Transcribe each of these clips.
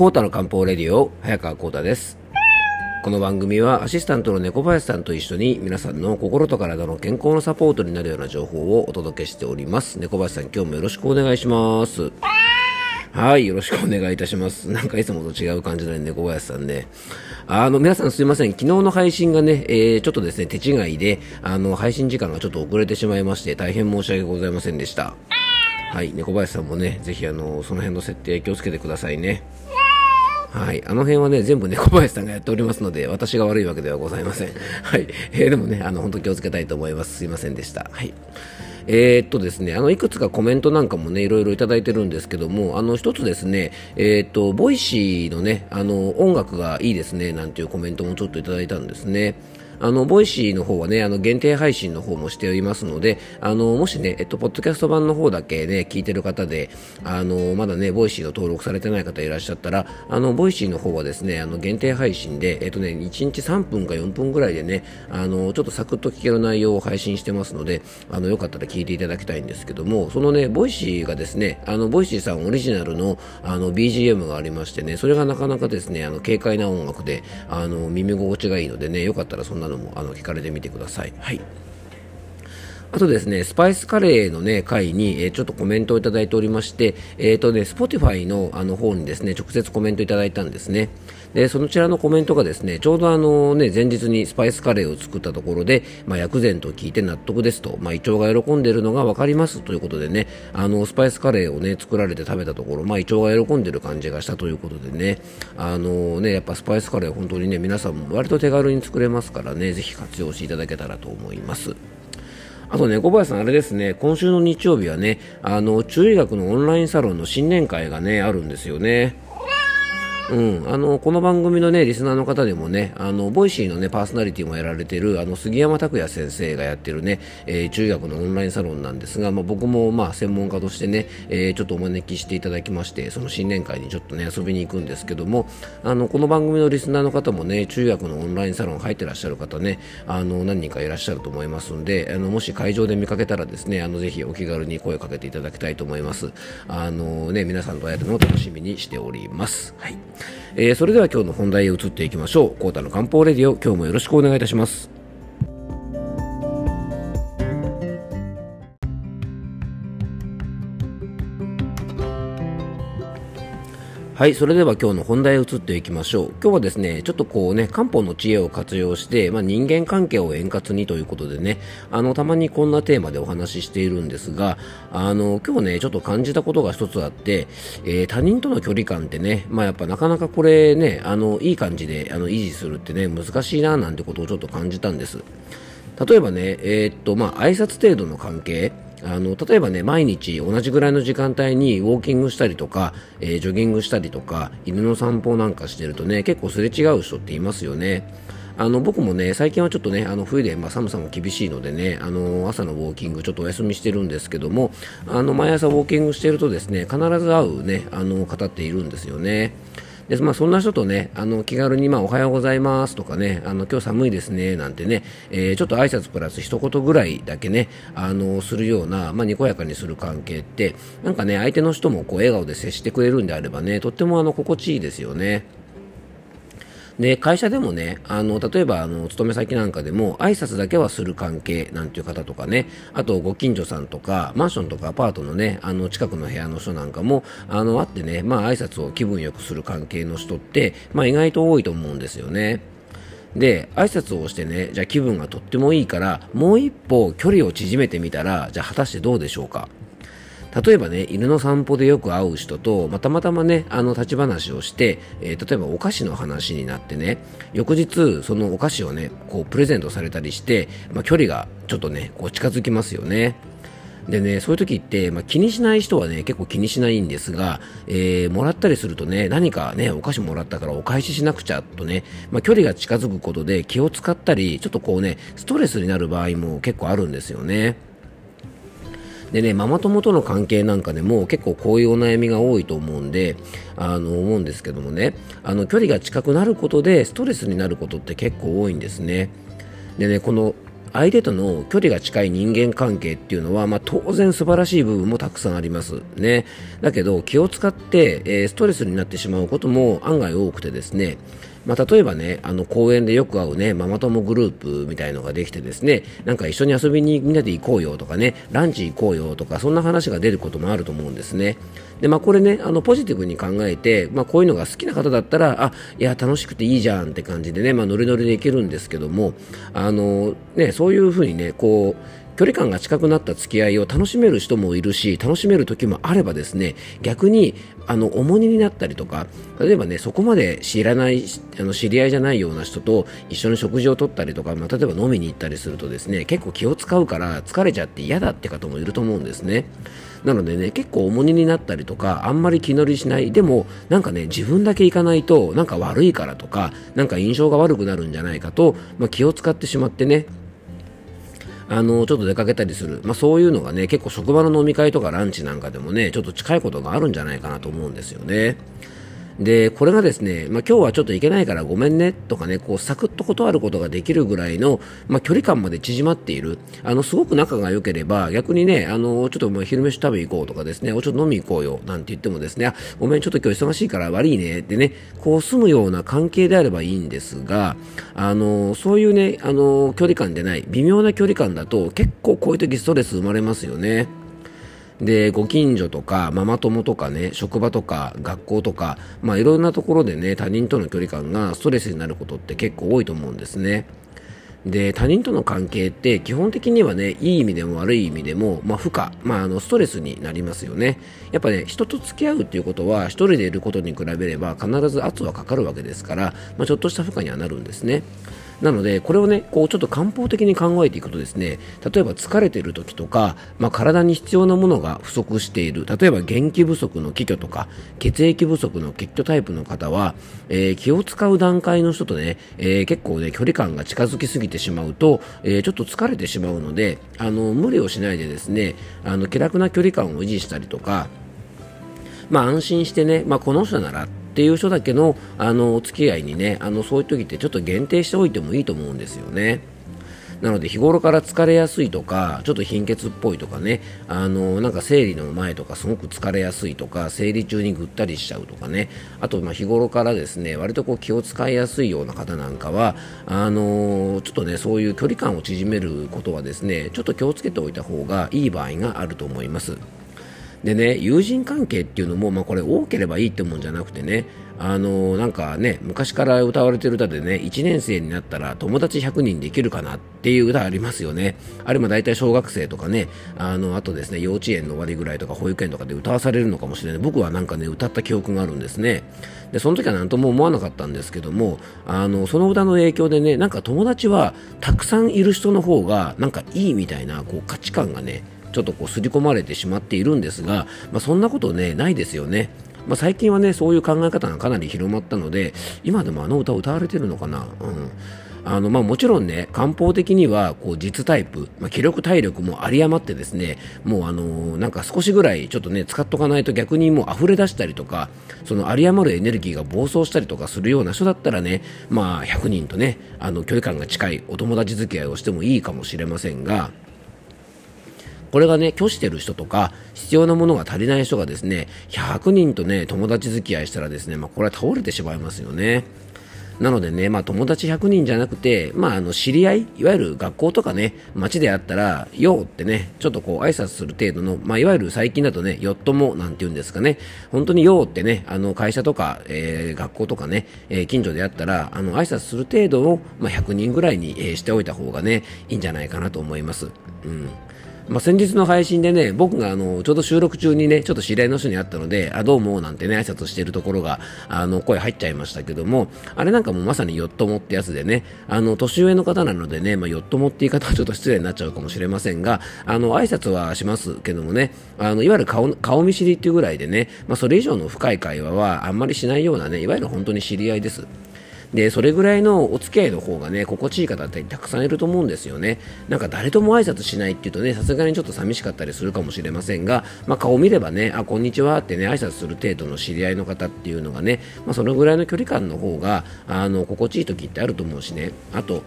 コータの漢方レディオ早川コータです。この番組はアシスタントの猫林さんと一緒に皆さんの心と体の健康のサポートになるような情報をお届けしております。猫林さん今日もよろしくお願いします。はいよろしくお願いいたします。なんかいつもと違う感じの猫林さんで、あの皆さんすいません。昨日の配信がね、えー、ちょっとですね手違いであの配信時間がちょっと遅れてしまいまして大変申し訳ございませんでした。はい、猫林さんもね、ぜひあの、その辺の設定気をつけてくださいね。はい。あの辺はね、全部猫林さんがやっておりますので、私が悪いわけではございません。はい。えー、でもね、あの、本当気をつけたいと思います。すいませんでした。はい。えー、っとですね、あの、いくつかコメントなんかもね、いろいろいただいてるんですけども、あの、一つですね、えー、っと、ボイシーのね、あの、音楽がいいですね、なんていうコメントもちょっといただいたんですね。あの、ボイシーの方はね、あの、限定配信の方もしておりますので、あの、もしね、えっと、ポッドキャスト版の方だけね、聞いてる方で、あの、まだね、ボイシーの登録されてない方いらっしゃったら、あの、ボイシーの方はですね、あの、限定配信で、えっとね、1日3分か4分ぐらいでね、あの、ちょっとサクッと聞ける内容を配信してますので、あの、よかったら聞いていただきたいんですけども、そのね、ボイシーがですね、あの、ボイシーさんオリジナルの、あの、BGM がありましてね、それがなかなかですね、あの、軽快な音楽で、あの、耳心地がいいのでね、よかったらそんなども、あの、聞かれてみてください。はい。あとですね、スパイスカレーのね、回に、えー、ちょっとコメントをいただいておりまして、えっ、ー、とね、Spotify のあの方にですね、直接コメントいただいたんですね。で、そちらのコメントがですね、ちょうどあのね、前日にスパイスカレーを作ったところで、まあ、薬膳と聞いて納得ですと、まあ、胃腸が喜んでいるのが分かりますということでね、あの、スパイスカレーをね、作られて食べたところ、まあ、胃腸が喜んでる感じがしたということでね、あのね、やっぱスパイスカレー本当にね、皆さんも割と手軽に作れますからね、ぜひ活用していただけたらと思います。あとね、小林さん、あれですね、今週の日曜日はね、あの、中医学のオンラインサロンの新年会がね、あるんですよね。うん、あのこの番組のねリスナーの方でもねあのボイシーのねパーソナリティもやられているあの杉山卓也先生がやってるね、えー、中医学のオンラインサロンなんですが、まあ、僕もまあ専門家としてね、えー、ちょっとお招きしていただきましてその新年会にちょっとね遊びに行くんですけどもあのこの番組のリスナーの方もね中医学のオンラインサロン入ってらっしゃる方ねあの何人かいらっしゃると思いますのであのもし会場で見かけたらですねあのぜひお気軽に声をかけていただきたいと思います。あのね皆さんと会えるのを楽しみにしております。はい、えー、それでは今日の本題へ移っていきましょう。コータの漢方レディオ、今日もよろしくお願いいたします。はい、それでは今日の本題へ移っていきましょう。今日はですね、ちょっとこうね、漢方の知恵を活用して、まあ、人間関係を円滑にということでね、あの、たまにこんなテーマでお話ししているんですが、あの、今日ね、ちょっと感じたことが一つあって、えー、他人との距離感ってね、まあ、やっぱなかなかこれね、あの、いい感じで、あの、維持するってね、難しいな、なんてことをちょっと感じたんです。例えばね、えー、っと、まあ、挨拶程度の関係、あの例えばね毎日同じぐらいの時間帯にウォーキングしたりとか、えー、ジョギングしたりとか犬の散歩なんかしてるとね結構すれ違う人っていますよね。あの僕もね最近はちょっとねあの冬で、まあ、寒さも厳しいのでねあの朝のウォーキングちょっとお休みしてるんですけどもあの毎朝ウォーキングしてるとですね必ず会うねあの方っているんですよね。でまあ、そんな人とね、あの気軽に、まあ、おはようございますとかね、あの今日寒いですねなんてね、えー、ちょっと挨拶プラス一言ぐらいだけね、あのするような、まあ、にこやかにする関係って、なんかね、相手の人もこう笑顔で接してくれるんであればね、とってもあの心地いいですよね。で、会社でもね、あの、例えば、あの、勤め先なんかでも、挨拶だけはする関係なんていう方とかね、あと、ご近所さんとか、マンションとかアパートのね、あの、近くの部屋の人なんかも、あの、会ってね、まあ、挨拶を気分よくする関係の人って、まあ、意外と多いと思うんですよね。で、挨拶をしてね、じゃあ気分がとってもいいから、もう一歩距離を縮めてみたら、じゃあ果たしてどうでしょうか？例えばね、犬の散歩でよく会う人と、ま、たまたまね、あの、立ち話をして、えー、例えばお菓子の話になってね、翌日、そのお菓子をね、こう、プレゼントされたりして、まあ、距離がちょっとね、こう、近づきますよね。でね、そういう時って、まあ、気にしない人はね、結構気にしないんですが、えー、もらったりするとね、何かね、お菓子もらったからお返ししなくちゃとね、まあ、距離が近づくことで気を使ったり、ちょっとこうね、ストレスになる場合も結構あるんですよね。でね、ママ友との関係なんかでも結構こういうお悩みが多いと思うんで、あの、思うんですけどもね、あの、距離が近くなることでストレスになることって結構多いんですね。でね、この相手との距離が近い人間関係っていうのは、まあ、当然素晴らしい部分もたくさんありますね。だけど気を使って、えー、ストレスになってしまうことも案外多くてですね、まあ、例えばね、あの公園でよく会うね、ママ友グループみたいのができてですね、なんか一緒に遊びにみんなで行こうよとかね、ランチ行こうよとか、そんな話が出ることもあると思うんですね。で、まあ、これね、あの、ポジティブに考えて、まあ、こういうのが好きな方だったら、あ、いや、楽しくていいじゃんって感じでね、まあ、ノリノリでいけるんですけども、あの、ね、そういうふうにね、こう、距離感が近くなった付き合いを楽しめる人もいるし楽しめる時もあればですね逆にあの重荷になったりとか例えばねそこまで知らないあの知り合いじゃないような人と一緒に食事をとったりとか、まあ、例えば飲みに行ったりするとですね結構気を使うから疲れちゃって嫌だって方もいると思うんですね。なのでね結構重荷になったりとかあんまり気乗りしない。でもなんかね自分だけ行かないとなんか悪いからとかなんか印象が悪くなるんじゃないかと、まあ、気を使ってしまってねあのちょっと出かけたりする、まあ、そういうのがね結構職場の飲み会とかランチなんかでもねちょっと近いことがあるんじゃないかなと思うんですよね。で、これがですね、まあ、今日はちょっと行けないからごめんねとかね、こう、サクッと断ることができるぐらいの、まあ、距離感まで縮まっている。あの、すごく仲が良ければ、逆にね、あの、ちょっともう昼飯食べ行こうとかですね、おちょっと飲み行こうよ、なんて言ってもですね、あ、ごめん、ちょっと今日忙しいから悪いねってね、こう、住むような関係であればいいんですが、あの、そういうね、あの、距離感でない、微妙な距離感だと、結構こういう時ストレス生まれますよね。でご近所とかママ友とかね職場とか学校とか、まあ、いろんなところでね他人との距離感がストレスになることって結構多いと思うんですね。で他人との関係って基本的にはねいい意味でも悪い意味でも、まあ、負荷、まあ、あのストレスになりますよねやっぱね人と付き合うっていうことは一人でいることに比べれば必ず圧はかかるわけですから、まあ、ちょっとした負荷にはなるんですねなのでこれをねこうちょっと漢方的に考えていくとですね例えば疲れている時とか、まあ、体に必要なものが不足している。例えば元気不足の気虚とか血液不足の血虚タイプの方は、えー、気を使う段階の人とね、えー、結構ね距離感が近づきすぎてしまうと、えー、ちょっと疲れてしまうのであの無理をしないでですねあの気楽な距離感を維持したりとかまあ、安心してね、まあ、この人ならっていう人だけのあのお付き合いにねあのそういう時ってちょっと限定しておいてもいいと思うんですよね。なので日頃から疲れやすいとか、ちょっと貧血っぽいとかね、あの、なんか生理の前とかすごく疲れやすいとか、生理中にぐったりしちゃうとかね、あとま日頃からですね、割とこう気を使いやすいような方なんかは、あのちょっとね、そういう距離感を縮めることはですね、ちょっと気をつけておいた方がいい場合があると思います。でね、友人関係っていうのも、まあ、これ多ければいいってもんじゃなくてね、あのなんかね、昔から歌われてる歌でね、1年生になったら友達100人できるかなっていう歌ありますよね。あれも大体小学生とかね、あの、あとですね、幼稚園の終わりぐらいとか保育園とかで歌わされるのかもしれない。僕はなんかね、歌った記憶があるんですね。で、その時は何とも思わなかったんですけども、あの、その歌の影響でね、なんか友達はたくさんいる人の方が、なんかいいみたいな、こう価値観がね、ちょっとこう刷り込まれてしまっているんですが、まあ、そんなことね、ないですよね。まあ、最近はね、そういう考え方がかなり広まったので、今でもあの歌歌われてるのかな？うんあのまあ、もちろんね、漢方的にはこう実タイプ、まあ、気力、体力も有り余ってですね、もうあのなんか少しぐらいちょっとね、使っとかないと逆にもう溢れ出したりとか、その有り余るエネルギーが暴走したりとかするような人だったらね、まあ、100人とね、あの距離感が近いお友達付き合いをしてもいいかもしれませんが、これがね、拒してる人とか、必要なものが足りない人がですね、100人とね、友達付き合いしたらですね、まあ、これは倒れてしまいますよね。なのでね、まあ、友達100人じゃなくて、まあ、あの知り合い、いわゆる学校とかね、街であったら、ようってね、ちょっとこう挨拶する程度の、まあ、いわゆる最近だとね、よっともなんて言うんですかね、本当にようってね、あの会社とか、えー、学校とかね、えー、近所であったら、あの挨拶する程度を、まあ、100人ぐらいに、えー、しておいた方がね、いいんじゃないかなと思います。うんまあ、先日の配信でね、僕があの、ちょうど収録中にね、ちょっと知り合いの人に会ったので、あ、どうも、なんてね、挨拶してるところが、あの、声入っちゃいましたけども、あれなんかもまさによっともってやつでね、あの、年上の方なのでね、まあ、よっともって言い方はちょっと失礼になっちゃうかもしれませんが、あの、挨拶はしますけどもね、あの、いわゆる顔、顔見知りっていうぐらいでね、まあ、それ以上の深い会話はあんまりしないようなね、いわゆる本当に知り合いです。で、それぐらいのお付き合いの方がね、心地いい方ってたくさんいると思うんですよね。なんか誰とも挨拶しないっていうとね、さすがにちょっと寂しかったりするかもしれませんが、まあ、顔見ればね、あ、こんにちはってね、挨拶する程度の知り合いの方っていうのがね、まあ、そのぐらいの距離感の方が、あの、心地いい時ってあると思うしね。あと、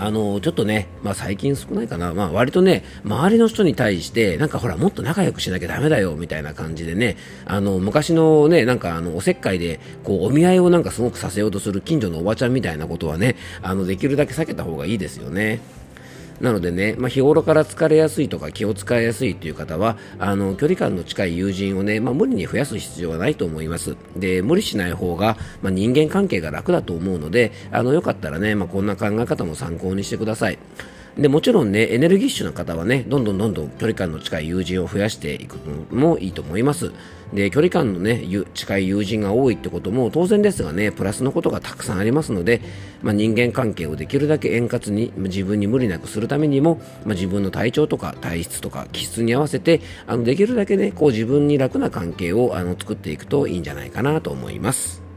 あのちょっとね、まあ、最近少ないかな、まあ、割とね、周りの人に対して、なんかほら、もっと仲良くしなきゃだめだよみたいな感じでね、あの昔のね、なんかあのおせっかいでこうお見合いをなんかすごくさせようとする近所のおばちゃんみたいなことはね、あのできるだけ避けた方がいいですよね。なのでね、まあ、日頃から疲れやすいとか気を使いやすいという方はあの距離感の近い友人をね、まあ、無理に増やす必要はないと思います。で無理しない方が、まあ、人間関係が楽だと思うのであのよかったらね、ま、こんな考え方も参考にしてください。でもちろんねエネルギッシュな方はねどんどんどんどん距離感の近い友人を増やしていくのもいいと思いますで距離感のね近い友人が多いってことも当然ですがねプラスのことがたくさんありますので、まあ、人間関係をできるだけ円滑に自分に無理なくするためにも、まあ、自分の体調とか体質とか気質に合わせてあのできるだけねこう自分に楽な関係をあの作っていくといいんじゃないかなと思います。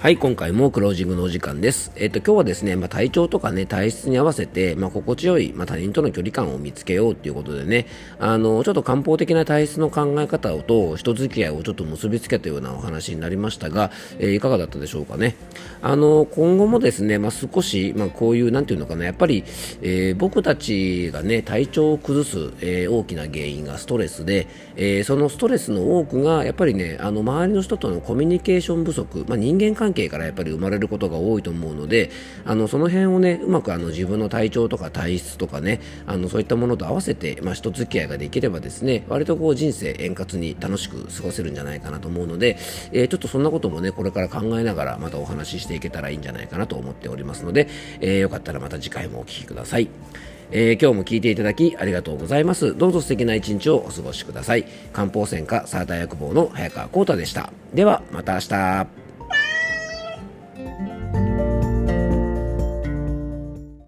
はい、今回もクロージングのお時間です。えっ、ー、と、今日はですね、まあ、体調とかね、体質に合わせて、まあ、心地よい、まあ、他人との距離感を見つけようということでね、あの、ちょっと漢方的な体質の考え方をと、人付き合いをちょっと結びつけたようなお話になりましたが、えー、いかがだったでしょうかね。あの、今後もですね、まあ、少し、まあ、こういう、なんていうのかな、やっぱり、えー、僕たちがね、体調を崩す、えー、大きな原因がストレスで、えー、そのストレスの多くが、やっぱりね、あの、周りの人とのコミュニケーション不足、まあ、人間関係からやっぱり生まれることが多いと思うので、あの、その辺をね、うまくあの、自分の体調とか体質とかね、あの、そういったものと合わせて、まあ、人付き合いができればですね、割とこう、人生円滑に楽しく過ごせるんじゃないかなと思うので、えー、ちょっとそんなこともね、これから考えながら、またお話ししていけたらいいんじゃないかなと思っておりますので、えー、よかったらまた次回もお聴きください。えー、今日も聞いていただきありがとうございます。どうぞ素敵な一日をお過ごしください。漢方専科サーター薬房の早川幸太でした。では、また明日。